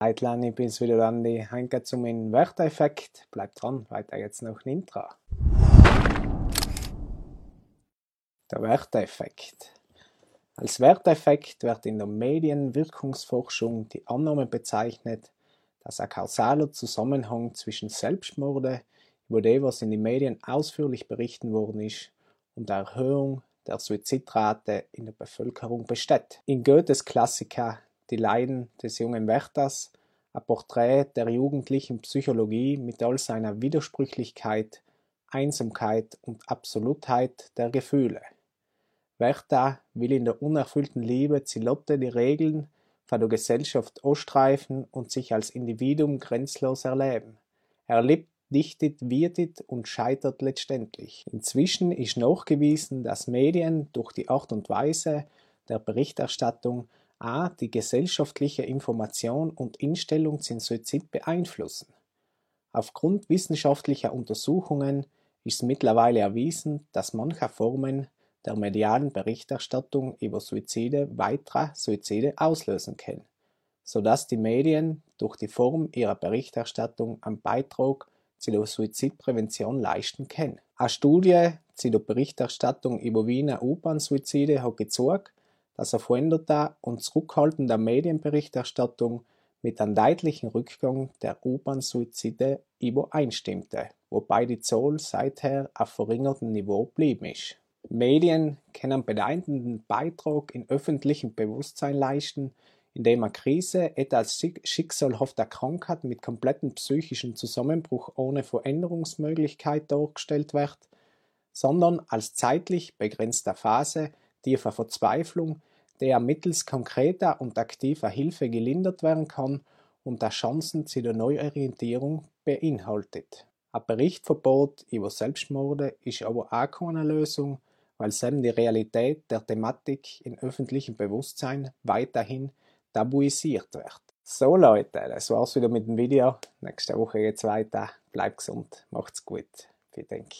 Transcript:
Heitlan, ich bin's wieder Andi. Heute zu meinem Wörtereffekt. Bleibt dran, weiter jetzt noch ein Intro. Der Wörtereffekt. Als Wörtereffekt wird in der Medienwirkungsforschung die Annahme bezeichnet, dass ein kausaler Zusammenhang zwischen Selbstmorde, über die was in den Medien ausführlich berichten worden ist, und der Erhöhung der Suizidrate in der Bevölkerung besteht. In Goethes Klassiker die Leiden des jungen Wächters, ein Porträt der jugendlichen Psychologie mit all seiner Widersprüchlichkeit, Einsamkeit und Absolutheit der Gefühle. Werther will in der unerfüllten Liebe Zilotte die Regeln von der Gesellschaft ausstreifen und sich als Individuum grenzlos erleben. Er lebt, dichtet, wirtet und scheitert letztendlich. Inzwischen ist nachgewiesen, dass Medien durch die Art und Weise der Berichterstattung a. die gesellschaftliche Information und Instellung zum Suizid beeinflussen. Aufgrund wissenschaftlicher Untersuchungen ist mittlerweile erwiesen, dass manche Formen der medialen Berichterstattung über Suizide weitere Suizide auslösen können, so dass die Medien durch die Form ihrer Berichterstattung einen Beitrag zur Suizidprävention leisten können. Eine Studie zur Berichterstattung über Wiener U-Bahn-Suizide hat gezeigt, dass er veränderter und zurückhaltender Medienberichterstattung mit einem deutlichen Rückgang der U-Bahn-Suizide übereinstimmte, wobei die Zahl seither auf verringertem Niveau blieben ist. Medien können einen bedeutenden Beitrag im öffentlichen Bewusstsein leisten, indem eine Krise etwa als schicksalhafte Krankheit mit komplettem psychischen Zusammenbruch ohne Veränderungsmöglichkeit dargestellt wird, sondern als zeitlich begrenzte Phase tiefer Verzweiflung, der mittels konkreter und aktiver Hilfe gelindert werden kann und der Chancen zu der Neuorientierung beinhaltet. Ein Berichtverbot über Selbstmorde ist aber auch keine Lösung, weil selbst die Realität der Thematik im öffentlichen Bewusstsein weiterhin tabuisiert wird. So Leute, das war's wieder mit dem Video. Nächste Woche geht's weiter. Bleibt gesund, macht's gut. Vielen Dank.